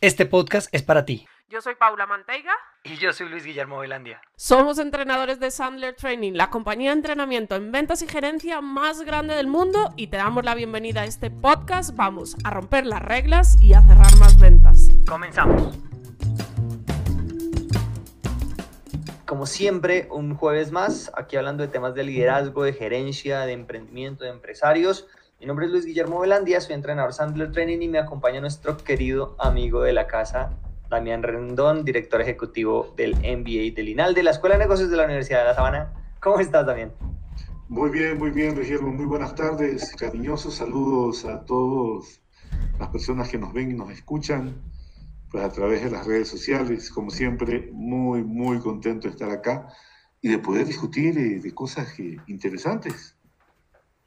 este podcast es para ti. Yo soy Paula Manteiga. Y yo soy Luis Guillermo Velandia. Somos entrenadores de Sandler Training, la compañía de entrenamiento en ventas y gerencia más grande del mundo y te damos la bienvenida a este podcast. Vamos a romper las reglas y a cerrar más ventas. Comenzamos. Como siempre, un jueves más, aquí hablando de temas de liderazgo, de gerencia, de emprendimiento, de empresarios. Mi nombre es Luis Guillermo Velandia, soy entrenador Sandler Training y me acompaña nuestro querido amigo de la casa, Damián Rendón, director ejecutivo del MBA del INAL de la Escuela de Negocios de la Universidad de La Sabana. ¿Cómo estás, Damián? Muy bien, muy bien, Guillermo. Muy buenas tardes. Cariñosos saludos a todas las personas que nos ven y nos escuchan pues a través de las redes sociales. Como siempre, muy, muy contento de estar acá y de poder discutir eh, de cosas que, interesantes,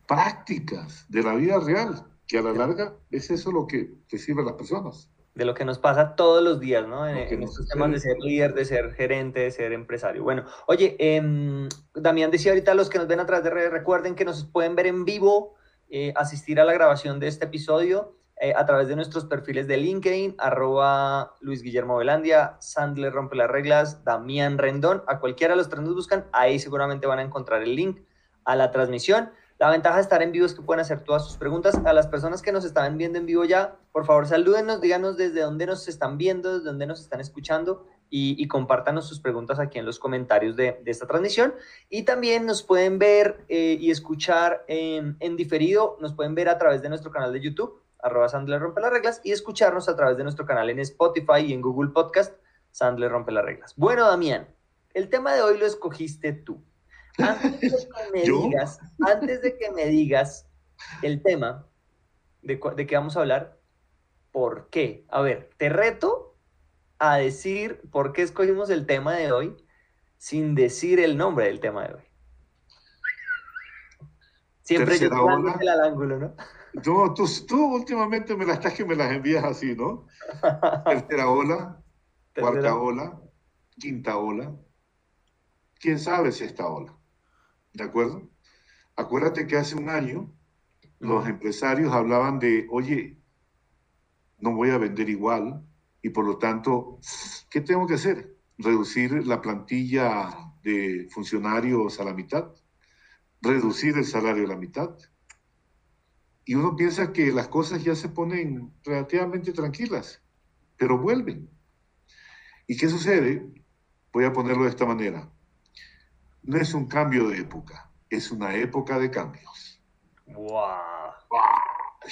prácticas de la vida real, que a la larga es eso lo que te sirve a las personas de lo que nos pasa todos los días, ¿no? En, estos temas de ser líder, de ser gerente, de ser empresario. Bueno, oye, eh, Damián decía ahorita los que nos ven a través de redes, recuerden que nos pueden ver en vivo, eh, asistir a la grabación de este episodio eh, a través de nuestros perfiles de LinkedIn, arroba Luis Guillermo Velandia, Sandler Rompe las Reglas, Damián Rendón, a cualquiera de los tres nos buscan, ahí seguramente van a encontrar el link a la transmisión. La ventaja de estar en vivo es que pueden hacer todas sus preguntas. A las personas que nos están viendo en vivo ya, por favor, salúdenos, díganos desde dónde nos están viendo, desde dónde nos están escuchando y, y compártanos sus preguntas aquí en los comentarios de, esta transmisión. Y también nos pueden ver eh, y escuchar en, en, diferido, nos pueden ver a través de nuestro canal de YouTube, arroba Sandler Rompe las Reglas, y escucharnos a través de nuestro canal en Spotify y en Google Podcast, Sandler Rompe las Reglas. Bueno, Damián, el tema de hoy lo escogiste tú. Antes de que me digas, antes de que me digas el tema de, de qué vamos a hablar, ¿por qué? A ver, te reto a decir por qué escogimos el tema de hoy sin decir el nombre del tema de hoy. Siempre yo al ángulo, ¿no? No, tú, tú, últimamente me las estás que me las envías así, ¿no? Tercera ola, cuarta ola, quinta ola. ¿Quién sabe si esta ola? ¿De acuerdo? Acuérdate que hace un año los empresarios hablaban de, oye, no voy a vender igual y por lo tanto, ¿qué tengo que hacer? Reducir la plantilla de funcionarios a la mitad, reducir el salario a la mitad. Y uno piensa que las cosas ya se ponen relativamente tranquilas, pero vuelven. ¿Y qué sucede? Voy a ponerlo de esta manera no es un cambio de época, es una época de cambios. ¡Wow!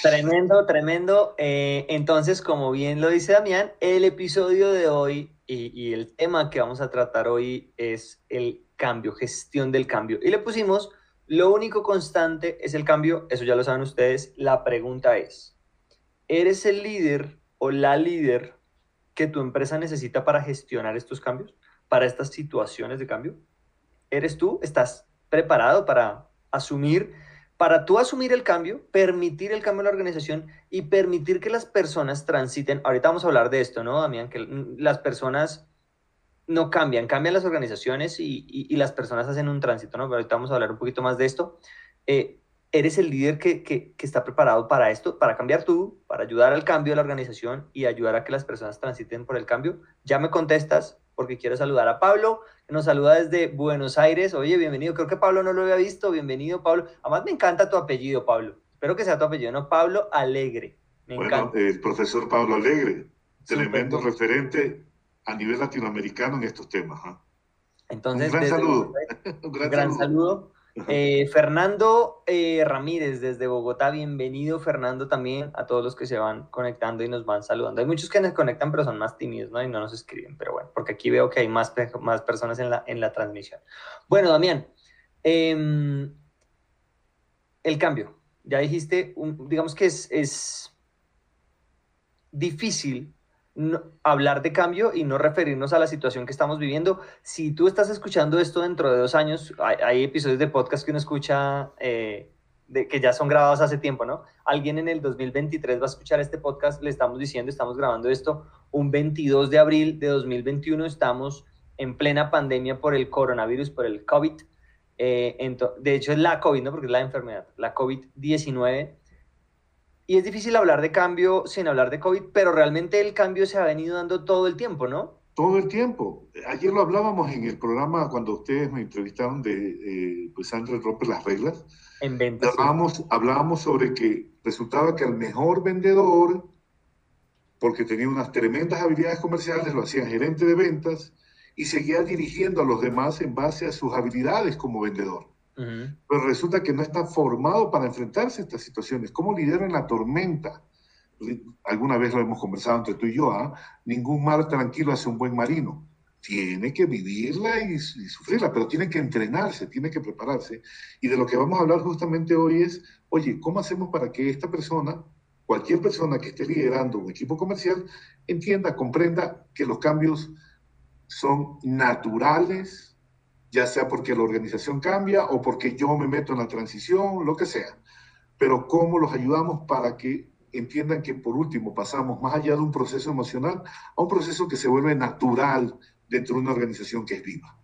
Tremendo, tremendo. Eh, entonces, como bien lo dice Damián, el episodio de hoy y, y, el tema que vamos a tratar hoy es el cambio, gestión del cambio. Y le pusimos, lo único constante es el cambio, eso ya lo saben ustedes. La pregunta es, ¿eres el líder o la líder que tu empresa necesita para gestionar estos cambios, para estas situaciones de cambio? ¿Eres tú? ¿Estás preparado para asumir, para tú asumir el cambio, permitir el cambio en la organización y permitir que las personas transiten? Ahorita vamos a hablar de esto, ¿no, Damián? Que las personas no cambian, cambian las organizaciones y, y, las personas hacen un tránsito, ¿no? Pero ahorita vamos a hablar un poquito más de esto. Eh, ¿Eres el líder que, que, que, está preparado para esto, para cambiar tú, para ayudar al cambio de la organización y ayudar a que las personas transiten por el cambio? Ya me contestas porque quiero saludar a Pablo, que nos saluda desde Buenos Aires. Oye, bienvenido. Creo que Pablo no lo había visto. Bienvenido, Pablo. Además, me encanta tu apellido, Pablo. Espero que sea tu apellido, ¿no? Pablo Alegre. Me bueno, encanta. el profesor Pablo Alegre, tremendo referente a nivel latinoamericano en estos temas. ¿eh? Entonces, un gran saludo. un gran, saludo. Eh, Fernando eh, Ramírez desde Bogotá, bienvenido Fernando también a todos los que se van conectando y nos van saludando. Hay muchos que nos conectan pero son más tímidos ¿no? y no nos escriben, pero bueno, porque aquí veo que hay más, más personas en la, en la transmisión. Bueno, Damián, em, el cambio, ya dijiste, digamos que es, es difícil hablar de cambio y no referirnos a la situación que estamos viviendo. Si tú estás escuchando esto dentro de dos años, hay, episodios de podcast que uno escucha eh, de, que ya son grabados hace tiempo, ¿no? Alguien en el 2023 va a escuchar este podcast, le estamos diciendo, estamos grabando esto un 22 de abril de 2021, estamos en plena pandemia por el coronavirus, por el COVID. Eh, de hecho es la COVID, ¿no? Porque es la enfermedad, la COVID-19 y es difícil hablar de cambio sin hablar de COVID, pero realmente el cambio se ha venido dando todo el tiempo, ¿no? Todo el tiempo. Ayer lo hablábamos en el programa cuando ustedes me entrevistaron de eh, pues Andrés rompe las reglas. En ventas. Hablábamos, hablábamos sobre que resultaba que el mejor vendedor, porque tenía unas tremendas habilidades comerciales, lo hacía gerente de ventas y seguía dirigiendo a los demás en base a sus habilidades como vendedor. Pero resulta que no está formado para enfrentarse a estas situaciones. ¿Cómo lidera en la tormenta? Alguna vez lo hemos conversado entre tú y yo, ¿ah? ningún mar tranquilo hace un buen marino. Tiene que vivirla y, sufrirla, pero tiene que entrenarse, tiene que prepararse. Y de lo que vamos a hablar justamente hoy es, oye, ¿cómo hacemos para que esta persona, cualquier persona que esté liderando un equipo comercial, entienda, comprenda que los cambios son naturales, ya sea porque la organización cambia o porque yo me meto en la transición, lo que sea. Pero cómo los ayudamos para que entiendan que por último pasamos más allá de un proceso emocional a un proceso que se vuelve natural dentro de una organización que es viva.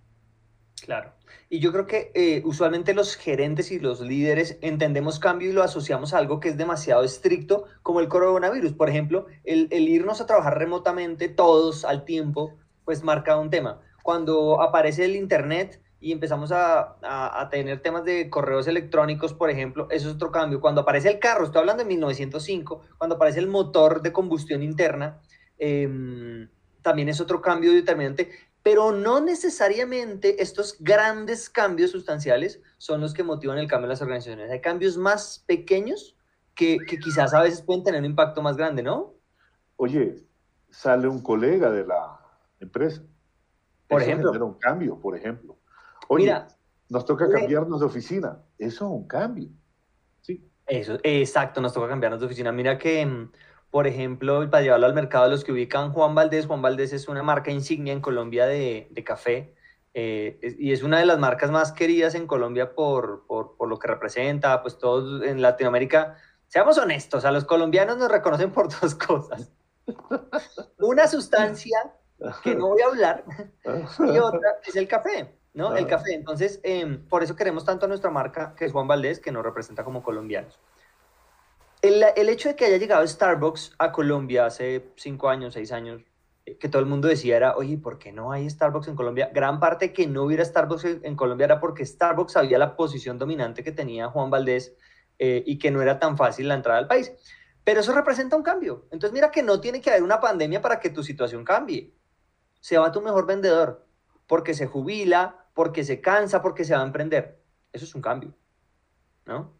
Claro. Y yo creo que eh, usualmente los gerentes y los líderes entendemos cambio y lo asociamos a algo que es demasiado estricto, como el coronavirus. Por ejemplo, el, el irnos a trabajar remotamente todos al tiempo, pues marca un tema cuando aparece el Internet y empezamos a, a, tener temas de correos electrónicos, por ejemplo, eso es otro cambio. Cuando aparece el carro, estoy hablando de 1905, cuando aparece el motor de combustión interna, em, también es otro cambio determinante, pero no necesariamente estos grandes cambios sustanciales son los que motivan el cambio en las organizaciones. Hay cambios más pequeños que, que quizás a veces pueden tener un impacto más grande, ¿no? Oye, sale un colega de la empresa por ejemplo. un cambio, por ejemplo. Oye, Mira, nos toca cambiarnos de oficina. Eso es un cambio. Sí. Eso, exacto, nos toca cambiarnos de oficina. Mira que, mm, por ejemplo, para llevarlo al mercado, los que ubican Juan Valdés, Juan Valdés es una marca insignia en Colombia de, de café. Eh, y es una de las marcas más queridas en Colombia por, por, por, lo que representa, pues todos en Latinoamérica, seamos honestos, a los colombianos nos reconocen por dos cosas. Una sustancia que no voy a hablar, y otra es el café, ¿no? El café. Entonces, em, por eso queremos tanto a nuestra marca, que es Juan Valdés, que nos representa como colombianos. El, el hecho de que haya llegado Starbucks a Colombia hace cinco años, seis años, eh, que todo el mundo decía era, oye, ¿por qué no hay Starbucks en Colombia? Gran parte que no hubiera Starbucks en, Colombia era porque Starbucks sabía la posición dominante que tenía Juan Valdés eh, y que no era tan fácil la entrada al país. Pero eso representa un cambio. Entonces mira que no tiene que haber una pandemia para que tu situación cambie se va tu mejor vendedor, porque se jubila, porque se cansa, porque se va a emprender. Eso es un cambio, ¿no?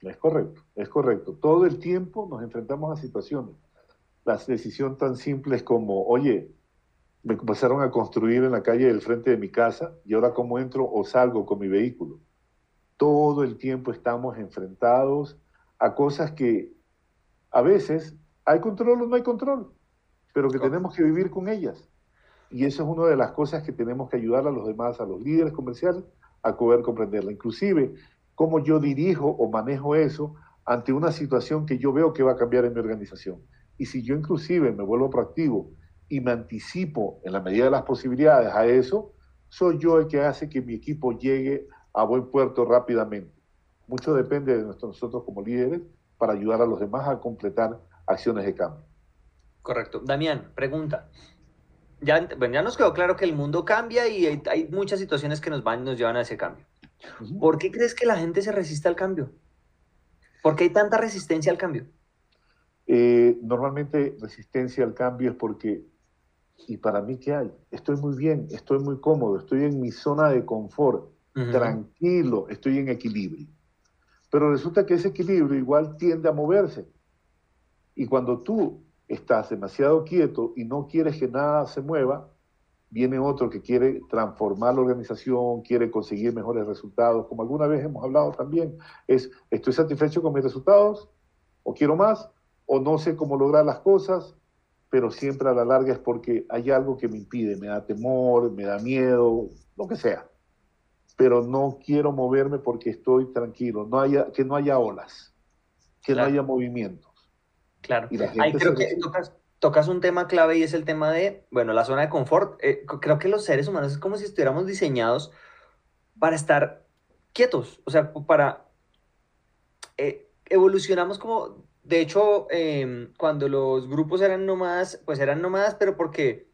Es correcto, es correcto. Todo el tiempo nos enfrentamos a situaciones. Las decisiones tan simples como, oye, me empezaron a construir en la calle del frente de mi casa y ahora cómo entro o salgo con mi vehículo. Todo el tiempo estamos enfrentados a cosas que a veces hay control o no hay control, pero que tenemos que vivir con ellas. Y eso es una de las cosas que tenemos que ayudar a los demás, a los líderes comerciales, a poder comprenderla. Inclusive, cómo yo dirijo o manejo eso ante una situación que yo veo que va a cambiar en mi organización. Y si yo inclusive me vuelvo proactivo y me anticipo en la medida de las posibilidades a eso, soy yo el que hace que mi equipo llegue a buen puerto rápidamente. Mucho depende de nosotros como líderes para ayudar a los demás a completar acciones de cambio. Correcto. Damián, pregunta ya, bueno, ya nos quedó claro que el mundo cambia y hay, muchas situaciones que nos van nos llevan a ese cambio. ¿Por qué crees que la gente se resiste al cambio? ¿Por qué hay tanta resistencia al cambio? Eh, normalmente resistencia al cambio es porque ¿Y para mí qué hay? Estoy muy bien, estoy muy cómodo, estoy en mi zona de confort, tranquilo, estoy en equilibrio. Pero resulta que ese equilibrio igual tiende a moverse. Y cuando tú estás demasiado quieto y no quieres que nada se mueva, viene otro que quiere transformar la organización, quiere conseguir mejores resultados. Como alguna vez hemos hablado también, es estoy satisfecho con mis resultados, o quiero más, o no sé cómo lograr las cosas, pero siempre a la larga es porque hay algo que me impide, me da temor, me da miedo, lo que sea. Pero no quiero moverme porque estoy tranquilo, no haya, que no haya olas, que no haya movimientos. Claro, ahí creo que tocas, un tema clave y es el tema de, bueno, la zona de confort. Eh, creo que los seres humanos es como si estuviéramos diseñados para estar quietos, o sea, para... Eh, evolucionamos como de hecho, em, cuando los grupos eran nómadas, pues eran nómadas, pero porque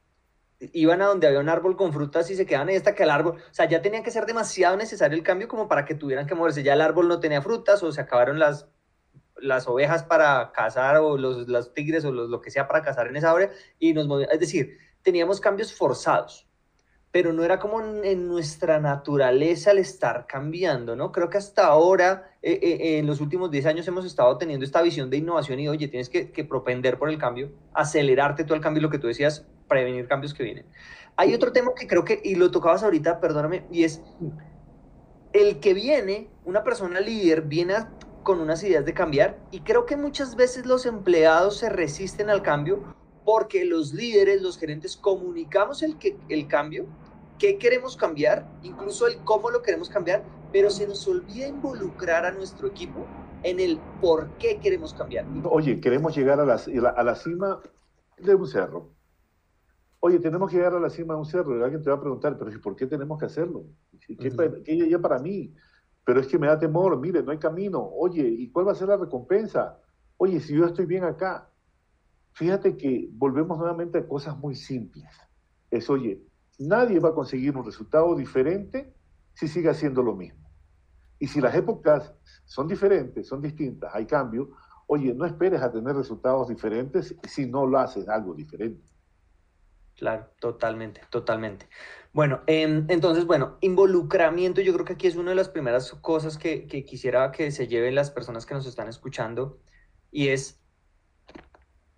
iban a donde había un árbol con frutas y se quedaban ahí hasta que el árbol, o sea, ya tenía que ser demasiado necesario el cambio como para que tuvieran que moverse. Ya el árbol no tenía frutas o se acabaron las, las ovejas para cazar o los, tigres o lo que sea para cazar en esa hora y nos. Es decir, teníamos cambios forzados pero no era como en, nuestra naturaleza el estar cambiando, ¿no? Creo que hasta ahora, eh, eh, en los últimos 10 años, hemos estado teniendo esta visión de innovación y, oye, tienes que, propender por el cambio, acelerarte todo el cambio, lo que tú decías, prevenir cambios que vienen. Hay otro tema que creo que, y lo tocabas ahorita, perdóname, y es el que viene, una persona líder, viene con unas ideas de cambiar, y creo que muchas veces los empleados se resisten al cambio porque los líderes, los gerentes, comunicamos el, que, el cambio, qué queremos cambiar, incluso el cómo lo queremos cambiar, pero se nos olvida involucrar a nuestro equipo en el por qué queremos cambiar. Oye, queremos llegar a la, a la cima de un cerro. Oye, tenemos que llegar a la cima de un cerro y alguien te va a preguntar, pero ¿por qué tenemos que hacerlo? ¿Qué, uh ya para mí? Pero es que me da temor, mire, no hay camino. Oye, ¿y cuál va a ser la recompensa? Oye, si yo estoy bien acá. Fíjate que volvemos nuevamente a cosas muy simples. Es, oye, Nadie va a conseguir un resultado diferente si sigue haciendo lo mismo. Y si las épocas son diferentes, son distintas, hay cambio, oye, no esperes a tener resultados diferentes si no lo haces algo diferente. Claro, totalmente, totalmente. Bueno, em, entonces, bueno, involucramiento, yo creo que aquí es una de las primeras cosas que, quisiera que se lleven las personas que nos están escuchando y es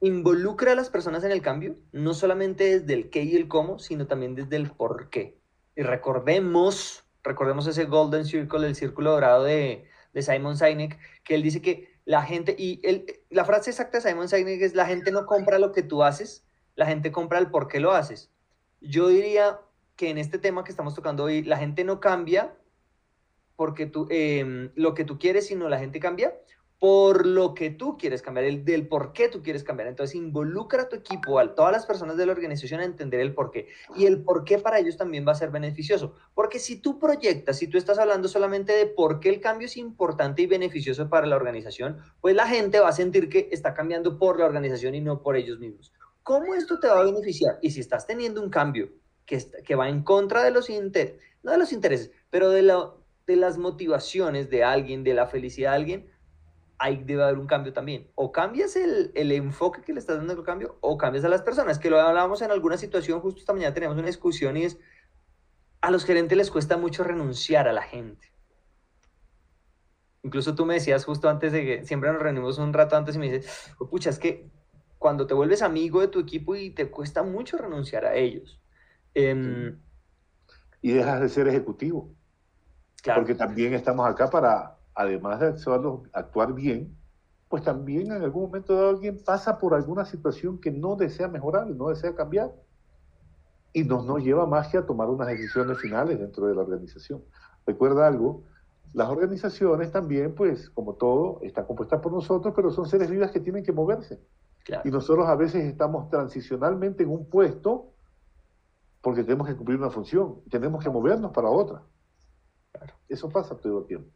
involucra a las personas en el cambio, no solamente desde el qué y el cómo, sino también desde el por qué. Y recordemos, recordemos ese Golden Circle, el círculo dorado de, Simon Sinek, que él dice que la gente, y la frase exacta de Simon Sinek es, la gente no compra lo que tú haces, la gente compra el por qué lo haces. Yo diría que en este tema que estamos tocando hoy, la gente no cambia porque tú, em, lo que tú quieres, sino la gente cambia por lo que tú quieres cambiar, el del por qué tú quieres cambiar. Entonces, involucra a tu equipo, a todas las personas de la organización a entender el por qué. Y el por qué para ellos también va a ser beneficioso. Porque si tú proyectas, si tú estás hablando solamente de por qué el cambio es importante y beneficioso para la organización, pues la gente va a sentir que está cambiando por la organización y no por ellos mismos. ¿Cómo esto te va a beneficiar? Y si estás teniendo un cambio que, que va en contra de los intereses, no de los intereses, pero de, la, de las motivaciones de alguien, de la felicidad de alguien, ahí debe haber un cambio también. O cambias el, enfoque que le estás dando al cambio, o cambias a las personas, que lo hablábamos en alguna situación, justo esta mañana teníamos una discusión y es, a los gerentes les cuesta mucho renunciar a la gente. Incluso tú me decías justo antes de que siempre nos reunimos un rato antes y me dices, pucha, es que cuando te vuelves amigo de tu equipo y te cuesta mucho renunciar a ellos. Em, y dejas de ser ejecutivo. Claro. Porque también estamos acá para además de actuar bien, pues también en algún momento alguien pasa por alguna situación que no desea mejorar, no desea cambiar. Y nos, nos lleva más que a tomar unas decisiones finales dentro de la organización. Recuerda algo, las organizaciones también, pues como todo, están compuestas por nosotros, pero son seres vivos que tienen que moverse. Y nosotros a veces estamos transicionalmente en un puesto porque tenemos que cumplir una función, tenemos que movernos para otra. Eso pasa todo el tiempo.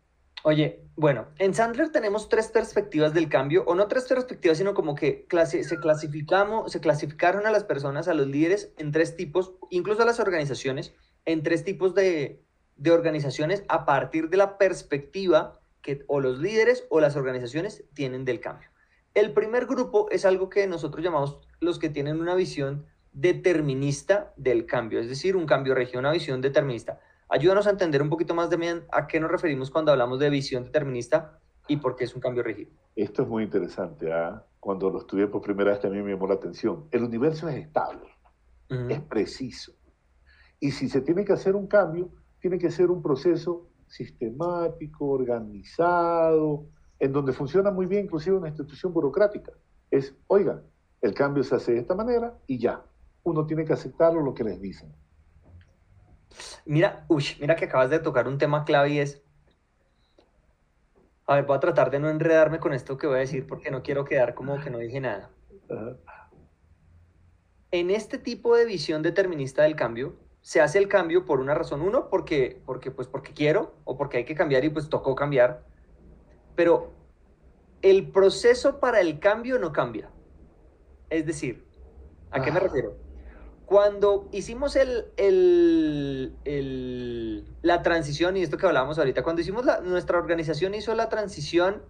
Oye, bueno, en Sandler tenemos tres perspectivas del cambio, o no tres perspectivas, sino como que se, clasificamos, se clasificaron a las personas, a los líderes, en tres tipos, incluso a las organizaciones, en tres tipos de, de organizaciones a partir de la perspectiva que o los líderes o las organizaciones tienen del cambio. El primer grupo es algo que nosotros llamamos los que tienen una visión determinista del cambio, es decir, un cambio región, una visión determinista. Ayúdanos a entender un poquito más, de a qué nos referimos cuando hablamos de visión determinista y por qué es un cambio rígido. Esto es muy interesante. ¿ah? Cuando lo estudié por primera vez también me llamó la atención. El universo es estable, es preciso. Y si se tiene que hacer un cambio, tiene que ser un proceso sistemático, organizado, en donde funciona muy bien inclusive una institución burocrática. Es, oiga, el cambio se hace de esta manera y ya. Uno tiene que aceptarlo lo que les dicen. Mira, uy, mira que acabas de tocar un tema clave y es a ver, voy a tratar de no enredarme con esto que voy a decir porque no quiero quedar como que no dije nada. En este tipo de visión determinista del cambio, se hace el cambio por una razón. Uno, porque, porque, pues porque quiero o porque hay que cambiar y pues tocó cambiar. Pero el proceso para el cambio no cambia. Es decir, ¿a qué me ah. refiero? Cuando hicimos el, la transición, y esto que hablábamos ahorita, cuando hicimos la, nuestra organización hizo la transición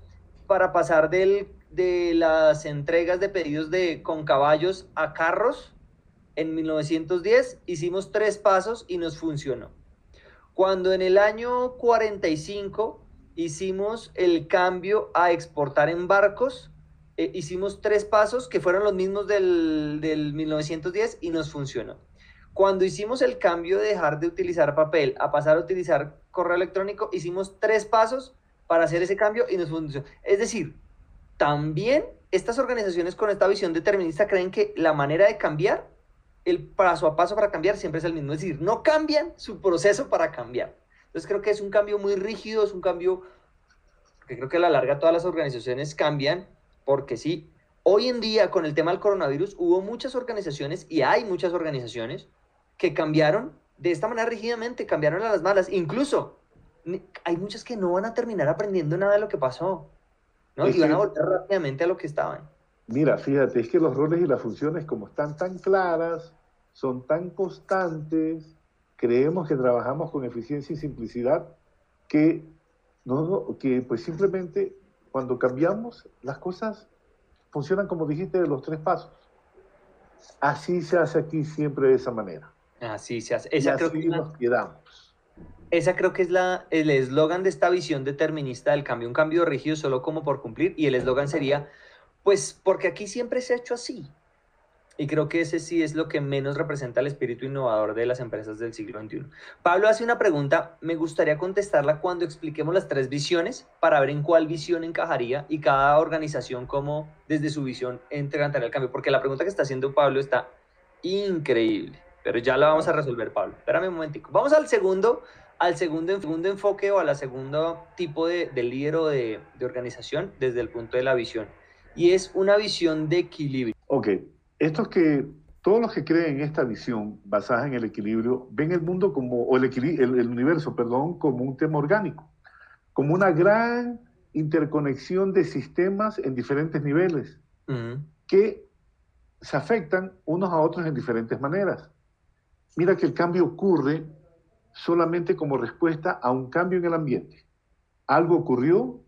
para pasar del, de las entregas de pedidos de, con caballos a carros, en 1910 hicimos tres pasos y nos funcionó. Cuando en el año 45 hicimos el cambio a exportar en barcos, eh, hicimos tres pasos que fueron los mismos del, 1910 y nos funcionó. Cuando hicimos el cambio de dejar de utilizar papel a pasar a utilizar correo electrónico, hicimos tres pasos para hacer ese cambio y nos funcionó. Es decir, también estas organizaciones con esta visión determinista creen que la manera de cambiar, el paso a paso para cambiar siempre es el mismo. Es decir, no cambian su proceso para cambiar. Entonces creo que es un cambio muy rígido, es un cambio que creo que a la larga todas las organizaciones cambian porque sí, hoy en día con el tema del coronavirus hubo muchas organizaciones y hay muchas organizaciones que cambiaron de esta manera rígidamente, cambiaron a las malas. Incluso hay muchas que no van a terminar aprendiendo nada de lo que pasó, ¿no? y van a volver rápidamente a lo que estaban. Mira, fíjate, es que los roles y las funciones como están tan claras, son tan constantes, creemos que trabajamos con eficiencia y simplicidad, que, no, que pues simplemente cuando cambiamos, las cosas funcionan como dijiste de los tres pasos. Así se hace aquí siempre de esa manera. Así se hace. Esa creo que nos quedamos. Esa creo que es la, el eslogan de esta visión determinista del cambio, un cambio rígido solo como por cumplir, y el eslogan sería, pues porque aquí siempre se ha hecho así. Y creo que ese sí es lo que menos representa el espíritu innovador de las empresas del siglo XXI. Pablo hace una pregunta, me gustaría contestarla cuando expliquemos las tres visiones para ver en cuál visión encajaría y cada organización cómo desde su visión entregar el cambio. Porque la pregunta que está haciendo Pablo está increíble, pero ya la vamos a resolver, Pablo. Espérame un momentico. Vamos al segundo, al segundo, segundo enfoque o a la segundo tipo de, de líder o de, de organización desde el punto de la visión. Y es una visión de equilibrio. Ok, estos que, todos los que creen en esta visión basada en el equilibrio, ven el mundo como, o el, el, universo, perdón, como un tema orgánico, como una gran interconexión de sistemas en diferentes niveles, que se afectan unos a otros en diferentes maneras. Mira que el cambio ocurre solamente como respuesta a un cambio en el ambiente. Algo ocurrió,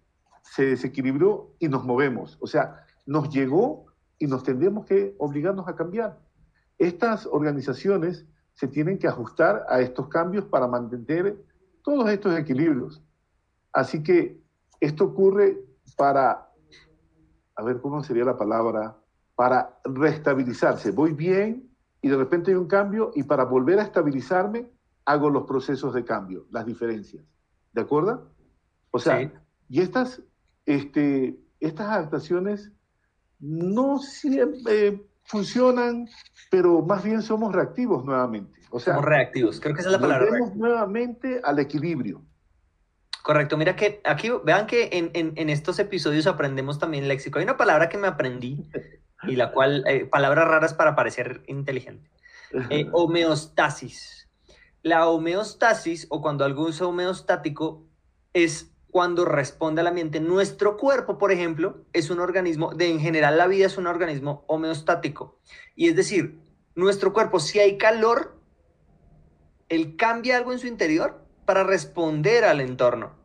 se desequilibró y nos movemos. O sea, nos llegó y nos tendremos que obligarnos a cambiar. Estas organizaciones se tienen que ajustar a estos cambios para mantener todos estos equilibrios. Así que esto ocurre para, a ver cómo sería la palabra, para restabilizarse. Voy bien y de repente hay un cambio y para volver a estabilizarme hago los procesos de cambio, las diferencias. ¿De acuerdo? O sea, y estas, este, estas adaptaciones no siempre funcionan, pero más bien somos reactivos nuevamente. O sea, somos reactivos, creo que esa es la palabra. Volvemos nuevamente al equilibrio. Correcto, mira que aquí vean que en, en, estos episodios aprendemos también léxico. Hay una palabra que me aprendí y la cual, eh, palabras raras para parecer inteligente. Eh, homeostasis. La homeostasis o cuando algo es homeostático es cuando responde al ambiente. Nuestro cuerpo, por ejemplo, es un organismo, de en general la vida es un organismo homeostático. Y es decir, nuestro cuerpo, si hay calor, él cambia algo en su interior para responder al entorno,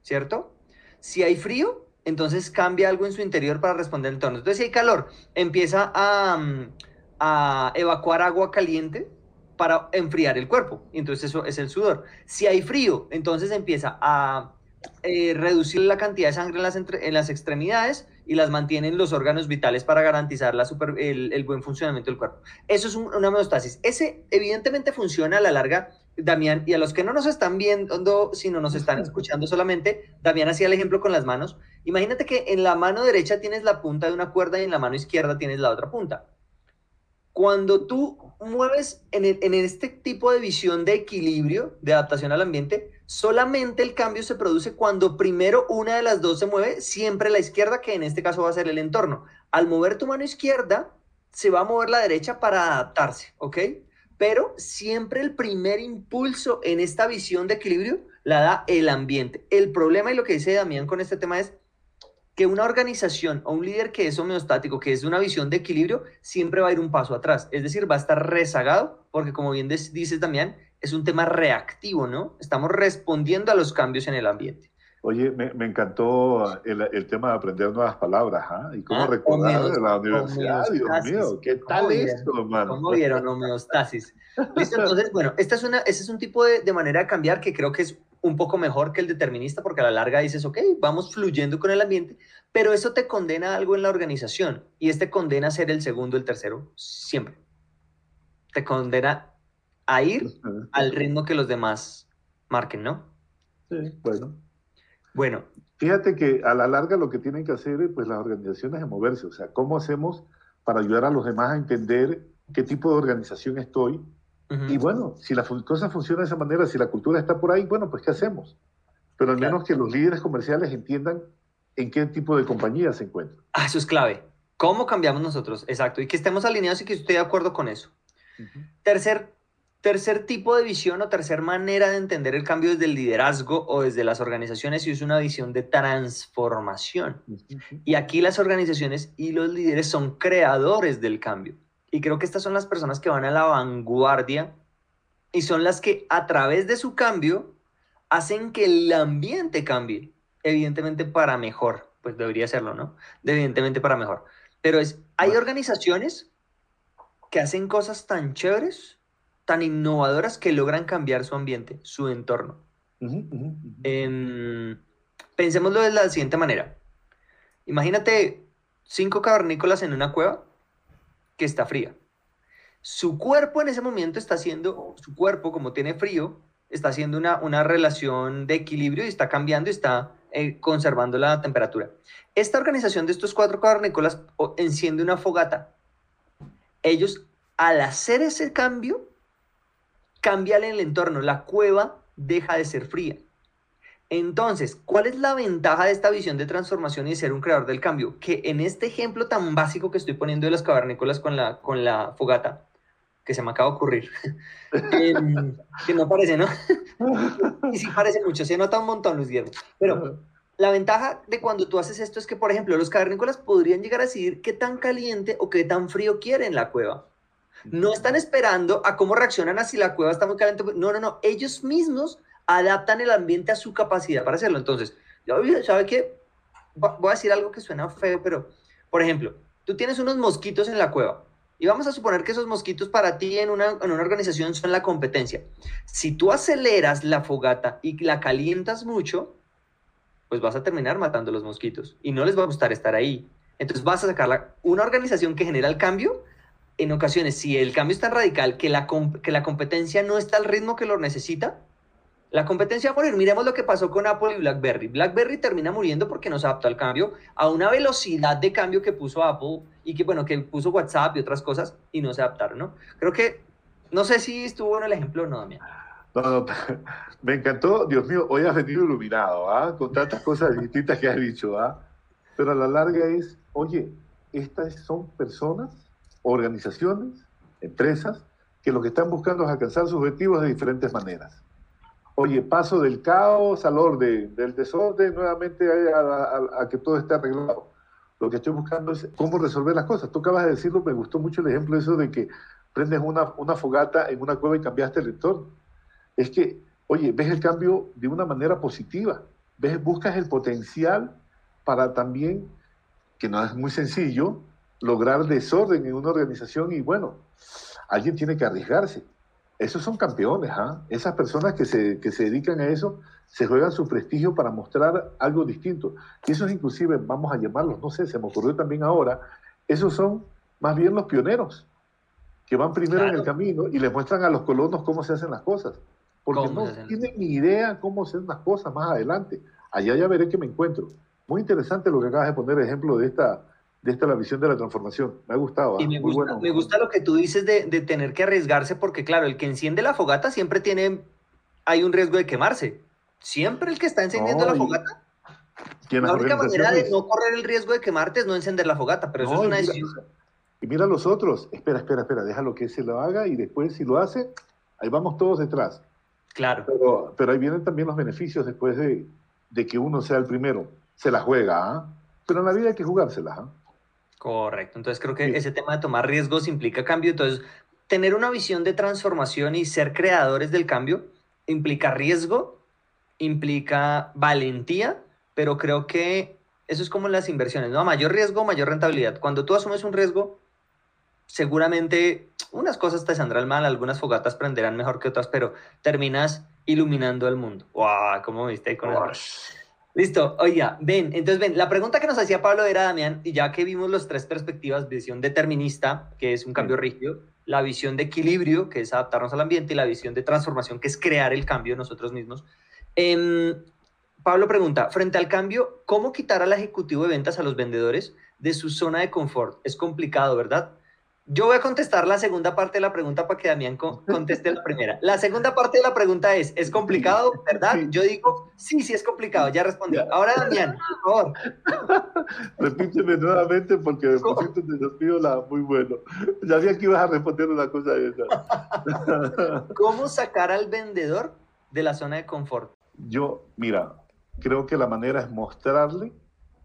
¿cierto? Si hay frío, entonces cambia algo en su interior para responder al entorno. Entonces, si hay calor, empieza a, mm, a evacuar agua caliente para enfriar el cuerpo. Entonces eso es el sudor. Si hay frío, entonces empieza a eh, reducir la cantidad de sangre en las, en las extremidades y las mantienen los órganos vitales para garantizar la el, buen funcionamiento del cuerpo. Eso es una homeostasis. Ese evidentemente funciona a la larga, Damián, y a los que no nos están viendo, sino nos están escuchando solamente, Damián hacía el ejemplo con las manos. Imagínate que en la mano derecha tienes la punta de una cuerda y en la mano izquierda tienes la otra punta. Cuando tú mueves en, en este tipo de visión de equilibrio, de adaptación al ambiente, solamente el cambio se produce cuando primero una de las dos se mueve, siempre la izquierda, que en este caso va a ser el entorno. Al mover tu mano izquierda, se va a mover la derecha para adaptarse, ¿ok? Pero siempre el primer impulso en esta visión de equilibrio la da el ambiente. El problema y lo que dice Damián con este tema es que una organización o un líder que es homeostático, que es de una visión de equilibrio, siempre va a ir un paso atrás. Es decir, va a estar rezagado, porque como bien dices también, es un tema reactivo, ¿no? Estamos respondiendo a los cambios en el ambiente. Oye, me, encantó el, tema de aprender nuevas palabras, ¿ah? Y cómo ah, recordar de la universidad, Dios mío, ¿qué tal esto, hermano? ¿Cómo vieron homeostasis? Listo, entonces, bueno, esta es una, este es un tipo de, de manera de cambiar que creo que es un poco mejor que el determinista porque a la larga dices, ok, vamos fluyendo con el ambiente, pero eso te condena a algo en la organización y este condena a ser el segundo, el tercero, siempre. Te condena a ir al ritmo que los demás marquen, ¿no? Sí, bueno. Bueno. Fíjate que a la larga lo que tienen que hacer pues las organizaciones es moverse, o sea, ¿cómo hacemos para ayudar a los demás a entender qué tipo de organización estoy? Y bueno, si la cosa funciona de esa manera, si la cultura está por ahí, bueno, pues ¿qué hacemos? Pero al menos que los líderes comerciales entiendan en qué tipo de compañía se encuentran. Ah, eso es clave. ¿Cómo cambiamos nosotros? Exacto. Y que estemos alineados y que esté de acuerdo con eso. Tercer, tercer tipo de visión o tercer manera de entender el cambio desde el liderazgo o desde las organizaciones y es una visión de transformación. Y aquí las organizaciones y los líderes son creadores del cambio. Y creo que estas son las personas que van a la vanguardia y son las que a través de su cambio hacen que el ambiente cambie, evidentemente para mejor, pues debería serlo, ¿no? Evidentemente para mejor. Pero es, hay organizaciones que hacen cosas tan chéveres, tan innovadoras que logran cambiar su ambiente, su entorno. pensémoslo de la siguiente manera. Imagínate cinco cavernícolas en una cueva que está fría. Su cuerpo en ese momento está haciendo, su cuerpo como tiene frío, está haciendo una, una relación de equilibrio y está cambiando y está eh, conservando la temperatura. Esta organización de estos cuatro cavernícolas enciende una fogata. Ellos, al hacer ese cambio, cambian el entorno. La cueva deja de ser fría. Entonces, ¿cuál es la ventaja de esta visión de transformación y de ser un creador del cambio? Que en este ejemplo tan básico que estoy poniendo de las cavernícolas con la, con la fogata, que se me acaba de ocurrir, que no parece, ¿no? y sí parece mucho, se nota un montón, Luis Guillermo. Pero la ventaja de cuando tú haces esto es que, por ejemplo, los cavernícolas podrían llegar a decidir qué tan caliente o qué tan frío quieren la cueva. No están esperando a cómo reaccionan a si la cueva está muy caliente. No, no, no. Ellos mismos adaptan el ambiente a su capacidad para hacerlo. Entonces, ¿sabe qué? Voy a decir algo que suena feo, pero, por ejemplo, tú tienes unos mosquitos en la cueva y vamos a suponer que esos mosquitos para ti en una, en una organización son la competencia. Si tú aceleras la fogata y la calientas mucho, pues vas a terminar matando los mosquitos y no les va a gustar estar ahí. Entonces vas a sacar una organización que genera el cambio. En ocasiones, si el cambio es tan radical que la, que la competencia no está al ritmo que lo necesita, la competencia va a morir. Miremos lo que pasó con Apple y BlackBerry. BlackBerry termina muriendo porque no se adaptó al cambio, a una velocidad de cambio que puso Apple y que, bueno, que puso WhatsApp y otras cosas y no se adaptaron, ¿no? Creo que, no sé si estuvo en el ejemplo o no, Damián. No, no, me encantó, Dios mío, hoy has venido iluminado, ¿ah? Con tantas cosas distintas que has dicho, ¿ah? Pero a la larga es, oye, estas son personas, organizaciones, empresas, que lo que están buscando es alcanzar sus objetivos de diferentes maneras oye, paso del caos al orden, del desorden nuevamente a, que todo esté arreglado. Lo que estoy buscando es cómo resolver las cosas. Tú acabas de decirlo, me gustó mucho el ejemplo eso de que prendes una, una fogata en una cueva y cambiaste el entorno. Es que, oye, ves el cambio de una manera positiva, ves, buscas el potencial para también, que no es muy sencillo, lograr desorden en una organización y bueno, alguien tiene que arriesgarse. Esos son campeones, ¿ah? Esas personas que se, que se dedican a eso se juegan su prestigio para mostrar algo distinto. Y esos inclusive, vamos a llamarlos, no sé, se me ocurrió también ahora, esos son más bien los pioneros, que van primero en el camino y le muestran a los colonos cómo se hacen las cosas. Porque no tienen ni idea cómo se hacen las cosas más adelante. Allá ya veré que me encuentro. Muy interesante lo que acabas de poner, ejemplo de esta, de esta la visión de la transformación. Me ha gustado. Y ¿ah? me, gusta, me gusta lo que tú dices de, de, tener que arriesgarse, porque claro, el que enciende la fogata siempre tiene, hay un riesgo de quemarse. Siempre el que está encendiendo la fogata. La única manera de no correr el riesgo de quemarte es no encender la fogata, pero eso es una decisión. Y mira a los otros, espera, espera, espera, déjalo que se lo haga y después si lo hace, ahí vamos todos detrás. Claro. Pero, pero ahí vienen también los beneficios después de, de que uno sea el primero. Se la juega, ¿ah? Pero en la vida hay que jugársela, ¿ah? Correcto. Entonces creo que ese tema de tomar riesgos implica cambio. Entonces, tener una visión de transformación y ser creadores del cambio implica riesgo, implica valentía, pero creo que eso es como las inversiones, ¿no? A mayor riesgo, mayor rentabilidad. Cuando tú asumes un riesgo, seguramente unas cosas te saldrán mal, algunas fogatas prenderán mejor que otras, pero terminas iluminando el mundo. ¡Wow! ¿Cómo viste con eso? Listo, oiga, ven, entonces ven, la pregunta que nos hacía Pablo era, Damián, y ya que vimos las tres perspectivas, visión determinista, que es un cambio rígido, la visión de equilibrio, que es adaptarnos al ambiente, y la visión de transformación, que es crear el cambio nosotros mismos. Eh, Pablo pregunta, frente al cambio, ¿cómo quitar al ejecutivo de ventas a los vendedores de su zona de confort? Es complicado, ¿verdad? Yo voy a contestar la segunda parte de la pregunta para que Damián conteste la primera. La segunda parte de la pregunta es, ¿es complicado, verdad? Yo digo, sí, sí es complicado, ya respondí. Ahora, Damián, por favor. Repíteme nuevamente porque después te despido la muy bueno. Ya vi que ibas a responder una cosa de esa. ¿Cómo sacar al vendedor de la zona de confort? Yo, mira, creo que la manera es mostrarle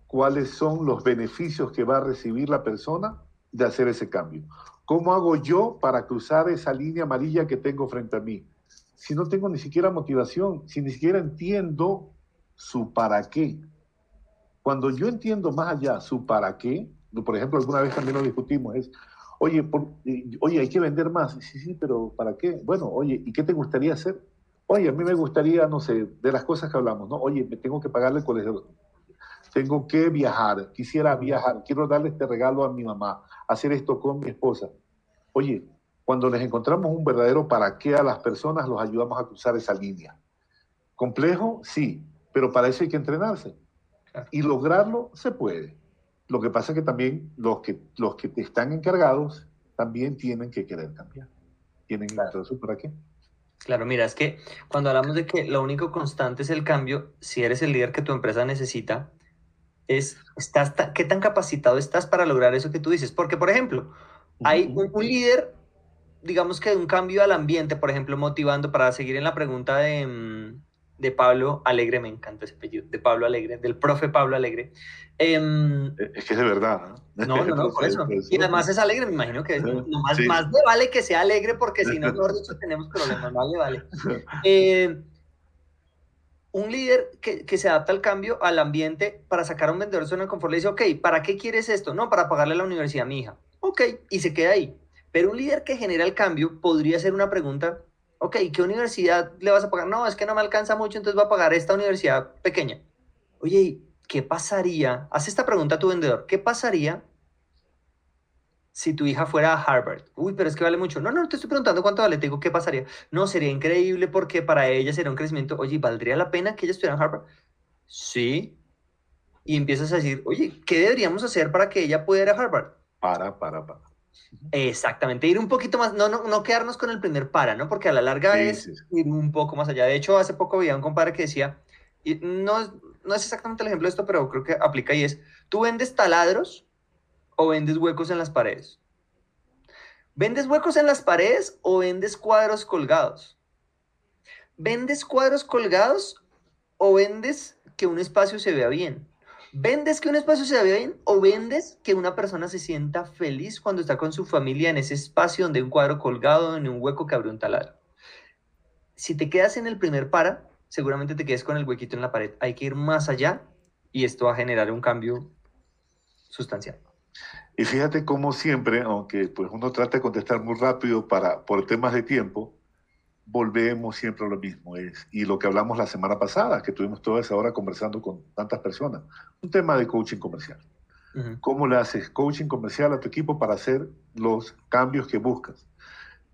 cuáles son los beneficios que va a recibir la persona de hacer ese cambio. ¿Cómo hago yo para cruzar esa línea amarilla que tengo frente a mí? Si no tengo ni siquiera motivación, si ni siquiera entiendo su para qué. Cuando yo entiendo más allá su para qué, por ejemplo, alguna vez también lo discutimos, es, oye, eh, oye, hay que vender más. Sí, sí, pero ¿para qué? Bueno, oye, ¿y qué te gustaría hacer? Oye, a mí me gustaría, no sé, de las cosas que hablamos, ¿no? Oye, me tengo que pagarle el colegio tengo que viajar, quisiera viajar, quiero darle este regalo a mi mamá, hacer esto con mi esposa. Oye, cuando les encontramos un verdadero para qué a las personas, los ayudamos a cruzar esa línea. ¿Complejo? Sí, pero para eso hay que entrenarse. Y lograrlo se puede. Lo que pasa es que también los que, los que están encargados también tienen que querer cambiar. Tienen que encontrar su para qué. Claro, mira, es que cuando hablamos de que lo único constante es el cambio, si eres el líder que tu empresa necesita, es estás qué tan capacitado estás para lograr eso que tú dices. Porque, por ejemplo, hay un, líder, digamos que de un cambio al ambiente, por ejemplo, motivando, para seguir en la pregunta de, mm, de Pablo Alegre, me encanta ese apellido, de Pablo Alegre, del profe Pablo Alegre. Eh, es que es de verdad. No, no, no, por eso. Y además es alegre, me imagino que más, más de vale que sea alegre, porque si no, mejor dicho, tenemos problemas, vale, vale. Eh, un líder que, se adapta al cambio, al ambiente, para sacar a un vendedor de zona de confort, le dice, ok, ¿para qué quieres esto? No, para pagarle la universidad a mi hija. Ok, y se queda ahí. Pero un líder que genera el cambio podría hacer una pregunta, ok, ¿qué universidad le vas a pagar? No, es que no me alcanza mucho, entonces va a pagar esta universidad pequeña. Oye, ¿qué pasaría? Haz esta pregunta a tu vendedor, ¿qué pasaría si tu hija fuera a Harvard. Uy, pero es que vale mucho. No, no, te estoy preguntando cuánto vale. Te digo, ¿qué pasaría? No, sería increíble porque para ella sería un crecimiento. Oye, ¿valdría la pena que ella estuviera en Harvard? Sí. Y empiezas a decir, oye, ¿qué deberíamos hacer para que ella pueda ir a Harvard? Para, para, para. Exactamente, ir un poquito más, no, no, no quedarnos con el primer para, ¿no? Porque a la larga es ir un poco más allá. De hecho, hace poco había un compadre que decía, y no, no es exactamente el ejemplo de esto, pero creo que aplica y es, tú vendes taladros o vendes huecos en las paredes? ¿Vendes huecos en las paredes o vendes cuadros colgados? ¿Vendes cuadros colgados o vendes que un espacio se vea bien? ¿Vendes que un espacio se vea bien o vendes que una persona se sienta feliz cuando está con su familia en ese espacio donde hay un cuadro colgado, en un hueco que abre un taladro? Si te quedas en el primer para, seguramente te quedes con el huequito en la pared. Hay que ir más allá y esto va a generar un cambio sustancial. Y fíjate cómo siempre, aunque pues uno trata de contestar muy rápido para, por temas de tiempo, volvemos siempre a lo mismo. Es, y lo que hablamos la semana pasada, que tuvimos toda esa hora conversando con tantas personas, un tema de coaching comercial. ¿Cómo le haces coaching comercial a tu equipo para hacer los cambios que buscas?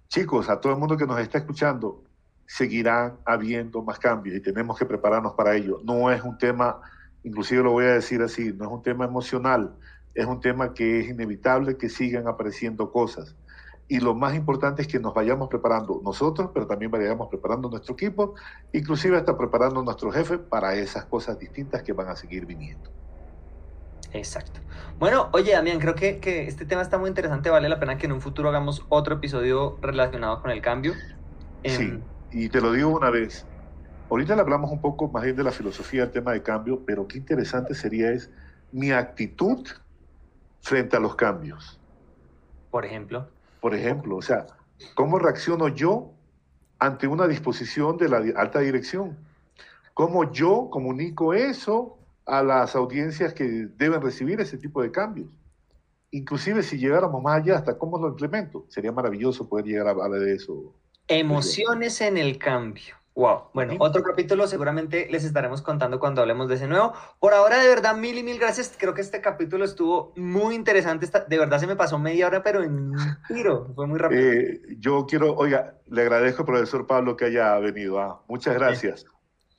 Chicos, a todo el mundo que nos está escuchando, seguirán habiendo más cambios y tenemos que prepararnos para ello. No es un tema, inclusive lo voy a decir así, no es un tema emocional, es un tema que es inevitable que sigan apareciendo cosas. Y lo más importante es que nos vayamos preparando nosotros, pero también vayamos preparando nuestro equipo, inclusive hasta preparando a nuestro jefe para esas cosas distintas que van a seguir viniendo. Exacto. Bueno, oye, Damián, creo que, que, este tema está muy interesante. Vale la pena que en un futuro hagamos otro episodio relacionado con el cambio. Sí, em, y te lo digo una vez. Ahorita le hablamos un poco más bien de la filosofía del tema de cambio, pero qué interesante sería es mi actitud frente a los cambios. Por ejemplo. Por ejemplo, o sea, ¿cómo reacciono yo ante una disposición de la alta dirección? ¿Cómo yo comunico eso a las audiencias que deben recibir ese tipo de cambios. Inclusive si llegáramos más allá, hasta cómo lo implemento. Sería maravilloso poder llegar a hablar de eso. Emociones en el cambio. Wow. Bueno, otro capítulo seguramente les estaremos contando cuando hablemos de ese nuevo. Por ahora, de verdad, mil y mil gracias. Creo que este capítulo estuvo muy interesante. De verdad se me pasó media hora, pero en un tiro. Fue muy rápido. Eh, yo quiero, oiga, le agradezco, profesor Pablo, que haya venido. ¿ah? Muchas gracias.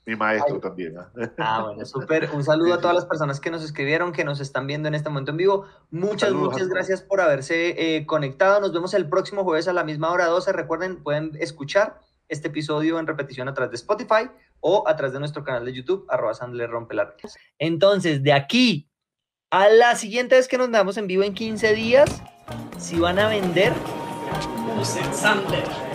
Mi maestro también. ¿ah? ¿ah? bueno, súper. Un saludo a todas las personas que nos escribieron, que nos están viendo en este momento en vivo. Muchas, muchas gracias por haberse eh, conectado. Nos vemos el próximo jueves a la misma hora 12. Recuerden, pueden escuchar este episodio en repetición a través de Spotify o a través de nuestro canal de YouTube, arroba Sandler Rompelar. Entonces, de aquí a la siguiente vez que nos damos en vivo en 15 días, si van a vender, usen Sandler.